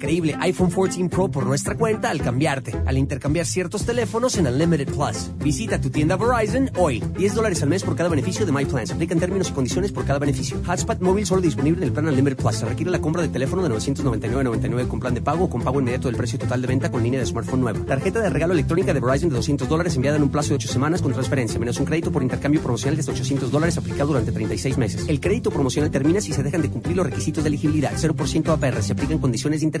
increíble iPhone 14 Pro por nuestra cuenta al cambiarte, al intercambiar ciertos teléfonos en Unlimited Plus. Visita tu tienda Verizon hoy. 10 dólares al mes por cada beneficio de My Plan. Se aplican términos y condiciones por cada beneficio. Hotspot móvil solo disponible en el plan Unlimited Plus. Se requiere la compra de teléfono de 999.99 con plan de pago o con pago inmediato del precio total de venta con línea de smartphone nueva. Tarjeta de regalo electrónica de Verizon de 200 dólares enviada en un plazo de 8 semanas con transferencia, menos un crédito por intercambio promocional de 800 dólares aplicado durante 36 meses. El crédito promocional termina si se dejan de cumplir los requisitos de elegibilidad. 0% APR. Se aplican condiciones de intercambio.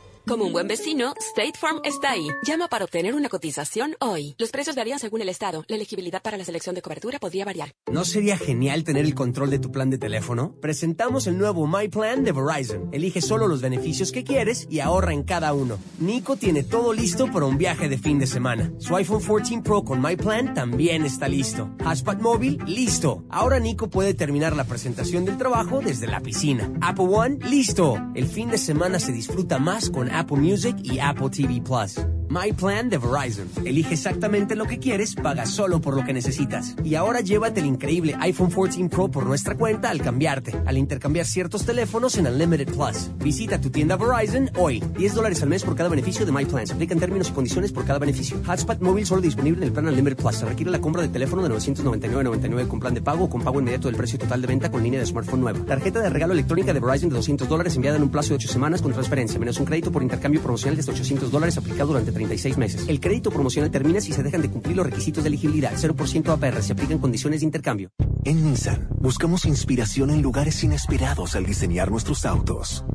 Como un buen vecino, State Farm está ahí. Llama para obtener una cotización hoy. Los precios varían según el estado. La elegibilidad para la selección de cobertura podría variar. ¿No sería genial tener el control de tu plan de teléfono? Presentamos el nuevo My Plan de Verizon. Elige solo los beneficios que quieres y ahorra en cada uno. Nico tiene todo listo para un viaje de fin de semana. Su iPhone 14 Pro con My Plan también está listo. Hotspot móvil, listo. Ahora Nico puede terminar la presentación del trabajo desde la piscina. Apple One, listo. El fin de semana se disfruta más con Apple Music y Apple TV Plus. My Plan de Verizon. Elige exactamente lo que quieres, paga solo por lo que necesitas. Y ahora llévate el increíble iPhone 14 Pro por nuestra cuenta al cambiarte, al intercambiar ciertos teléfonos en Unlimited Plus. Visita tu tienda Verizon hoy. 10 dólares al mes por cada beneficio de My Plan. Se aplican términos y condiciones por cada beneficio. Hotspot móvil solo disponible en el plan Unlimited Plus. Se requiere la compra de teléfono de 999.99 con plan de pago o con pago inmediato del precio total de venta con línea de smartphone nueva. Tarjeta de regalo electrónica de Verizon de 200 dólares enviada en un plazo de 8 semanas con transferencia, menos un crédito por intercambio promocional de 800 dólares aplicado durante 36 meses. El crédito promocional termina si se dejan de cumplir los requisitos de elegibilidad. 0% APR. Se aplican condiciones de intercambio. En Nissan buscamos inspiración en lugares inesperados al diseñar nuestros autos.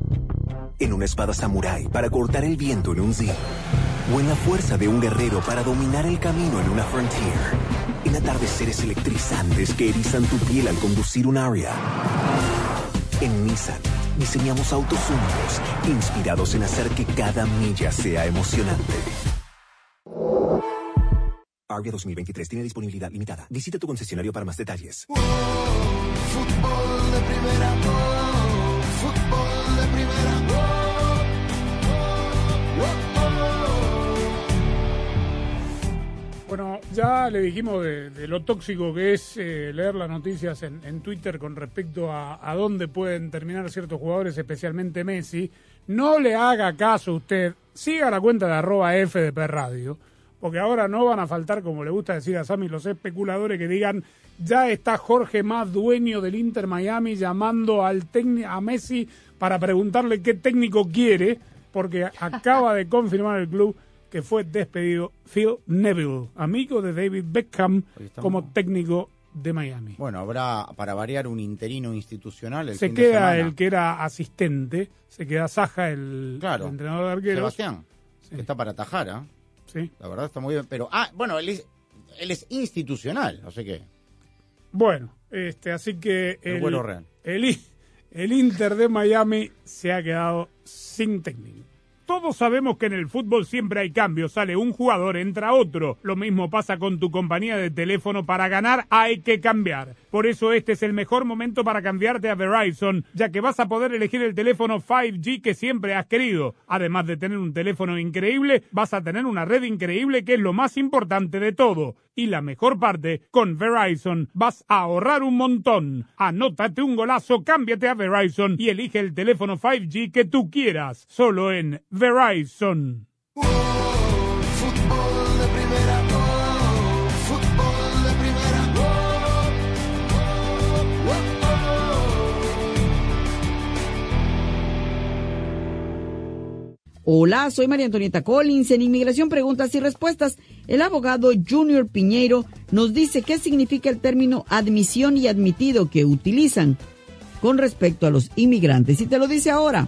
En una espada samurái para cortar el viento en un Z. O en la fuerza de un guerrero para dominar el camino en una Frontier. En atardeceres electrizantes que erizan tu piel al conducir un Aria. En Nissan diseñamos autos únicos, inspirados en hacer que cada milla sea emocionante. Aria 2023 tiene disponibilidad limitada. Visita tu concesionario para más detalles. Fútbol de primera, oh, fútbol de primera. Bueno, ya le dijimos de, lo tóxico que es eh, leer las noticias en, en Twitter con respecto a, dónde pueden terminar ciertos jugadores, especialmente Messi. No le haga caso usted, siga la cuenta de arroba FDP Radio, porque ahora no van a faltar, como le gusta decir a Sammy, los especuladores que digan, ya está Jorge más dueño del Inter Miami llamando al a Messi para preguntarle qué técnico quiere, porque acaba de confirmar el club que fue despedido Phil Neville, amigo de David Beckham, como técnico de Miami. Bueno, habrá para variar un interino institucional. El se fin queda el que era asistente, se queda Saja, el, Claro. el entrenador de arqueros. Sebastián, que está para atajar, ¿ah? Sí. La verdad está muy bien. Pero, ah, bueno, él es, él es institucional, no sé qué. Bueno, este, así que El vuelo real. el, el Inter de Miami se ha quedado sin técnico. Todos sabemos que en el fútbol siempre hay cambios, sale un jugador, entra otro. Lo mismo pasa con tu compañía de teléfono, para ganar hay que cambiar. Por eso este es el mejor momento para cambiarte a Verizon, ya que vas a poder elegir el teléfono 5G que siempre has querido. Además de tener un teléfono increíble, vas a tener una red increíble que es lo más importante de todo. Y la mejor parte, con Verizon vas a ahorrar un montón. Anótate un golazo, cámbiate a Verizon y elige el teléfono 5G que tú quieras. Solo en Verizon. Hola, soy María Antonieta Collins. En Inmigración Preguntas y Respuestas, el abogado Junior Piñeiro nos dice qué significa el término admisión y admitido que utilizan con respecto a los inmigrantes. Y te lo dice ahora,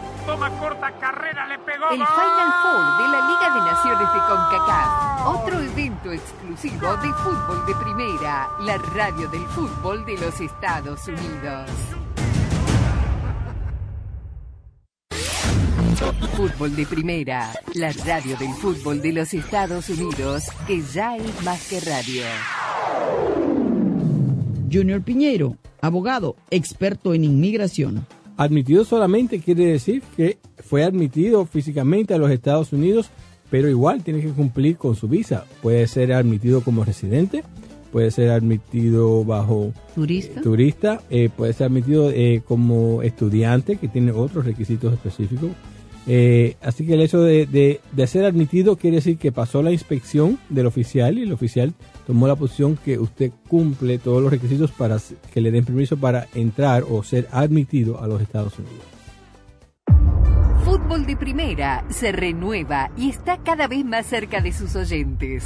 Toma corta carrera, le pegó. El Final Four de la Liga de Naciones de CONCACAF, otro evento exclusivo de fútbol de primera, la radio del fútbol de los Estados Unidos. Fútbol de primera, la radio del fútbol de los Estados Unidos, que ya es más que radio. Junior Piñeiro, abogado, experto en inmigración. Admitido solamente quiere decir que fue admitido físicamente a los Estados Unidos, pero igual tiene que cumplir con su visa. Puede ser admitido como residente, puede ser admitido bajo turista, turista eh, puede ser admitido eh, como estudiante, que tiene otros requisitos específicos. Eh, así que el hecho de, de, de, ser admitido quiere decir que pasó la inspección del oficial y el oficial tomó la posición que usted cumple todos los requisitos para que le den permiso para entrar o ser admitido a los Estados Unidos. Fútbol de Primera se renueva y está cada vez más cerca de sus oyentes.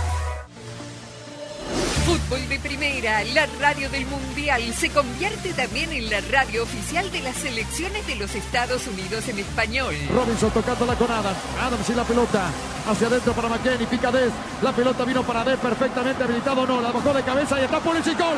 Fútbol de Primera, la radio del Mundial, se convierte también en la radio oficial de las selecciones de los Estados Unidos en español. Robinson tocándola con Adams. Adams y la pelota. Hacia adentro para McKenny. Pica Des. La pelota vino para Des. Perfectamente habilitado. No, la bajó de cabeza y está por el gol.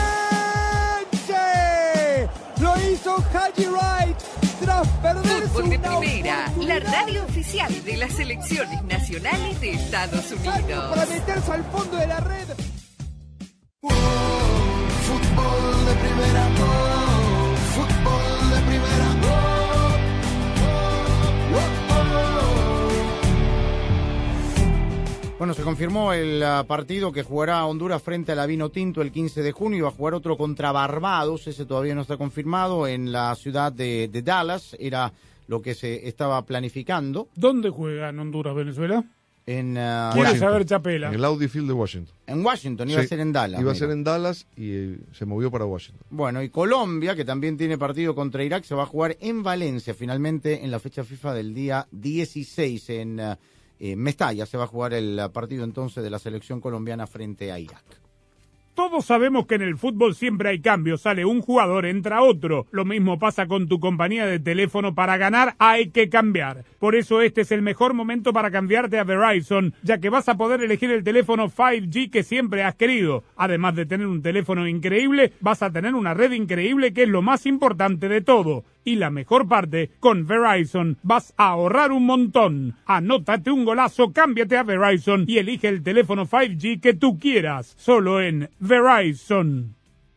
Hizo Haji Wright tras perder Fútbol de Primera, la radio oficial de las selecciones nacionales de Estados Unidos. Para meterse al fondo de la red. Fútbol de primera, oh, Bueno, se confirmó el uh, partido que jugará Honduras frente a la Vino Tinto el 15 de junio va a jugar otro contra Barbados, ese todavía no está confirmado, en la ciudad de, de Dallas, era lo que se estaba planificando. ¿Dónde juega en Honduras, Venezuela? En, uh, Quiere saber Chapela. En el Audi Field de Washington. En Washington, iba Sí, a ser en Dallas. Iba a ser en Dallas y eh, se movió para Washington. Bueno, y Colombia, que también tiene partido contra Irak, se va a jugar en Valencia, finalmente en la fecha FIFA del día 16 en uh, eh, Mestalla. Se va a jugar el partido entonces de la selección colombiana frente a Irak. Todos sabemos que en el fútbol siempre hay cambios, sale un jugador, entra otro. Lo mismo pasa con tu compañía de teléfono, para ganar hay que cambiar. Por eso este es el mejor momento para cambiarte a Verizon, ya que vas a poder elegir el teléfono 5G que siempre has querido. Además de tener un teléfono increíble, vas a tener una red increíble que es lo más importante de todo. Y la mejor parte, con Verizon vas a ahorrar un montón. Anótate un golazo, cámbiate a Verizon y elige el teléfono 5G que tú quieras. Solo en Verizon.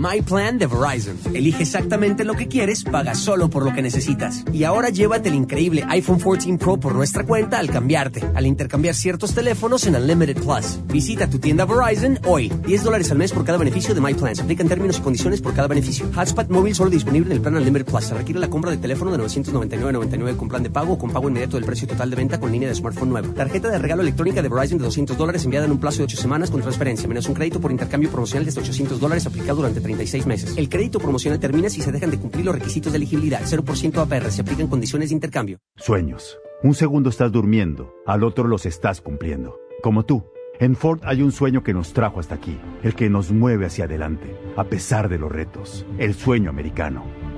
My Plan de Verizon. Elige exactamente lo que quieres, paga solo por lo que necesitas. Y ahora llévate el increíble iPhone 14 Pro por nuestra cuenta al cambiarte, al intercambiar ciertos teléfonos en Unlimited Plus. Visita tu tienda Verizon hoy. 10 dólares al mes por cada beneficio de My Plan. Se aplican términos y condiciones por cada beneficio. Hotspot móvil solo disponible en el plan Unlimited Plus. Se requiere la compra del teléfono de 999.99 con plan de pago o con pago inmediato del precio total de venta con línea de smartphone nueva. Tarjeta de regalo electrónica de Verizon de 200 dólares enviada en un plazo de 8 semanas con transferencia, menos un crédito por intercambio promocional de hasta 800 dólares aplicado durante 36 meses. El crédito promocional termina si se dejan de cumplir los requisitos de elegibilidad. 0% APR. Se aplican condiciones de intercambio. Sueños. Un segundo estás durmiendo, al otro los estás cumpliendo. Como tú. En Ford hay un sueño que nos trajo hasta aquí, el que nos mueve hacia adelante, a pesar de los retos, el sueño americano.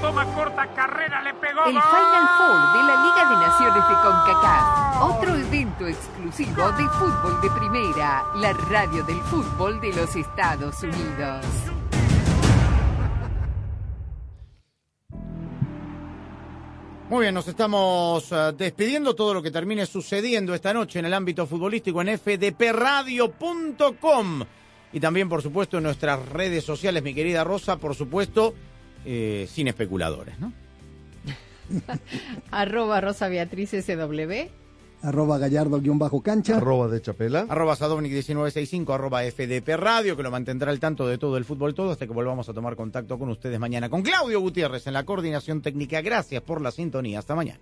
Toma corta carrera, le pegó. El. Final Four de la Liga de Naciones de CONCACAF. Otro evento exclusivo de fútbol de primera, la radio del fútbol de los Estados Unidos. Muy bien, nos estamos eh, despidiendo. Todo lo que termine sucediendo esta noche en el ámbito futbolístico en fdpradio.com. Y también, por supuesto, en nuestras redes sociales, mi querida Rosa, por supuesto, eh, sin especuladores, ¿no? Arroba Rosa Beatriz SW. Arroba gallardo-cancha. Arroba de Chapela. Arroba Sadovnik1965, arroba FDP Radio, que lo mantendrá al tanto de todo el fútbol todo hasta que volvamos a tomar contacto con ustedes mañana. Con Claudio Gutiérrez en la coordinación técnica. Gracias por la sintonía. Hasta mañana.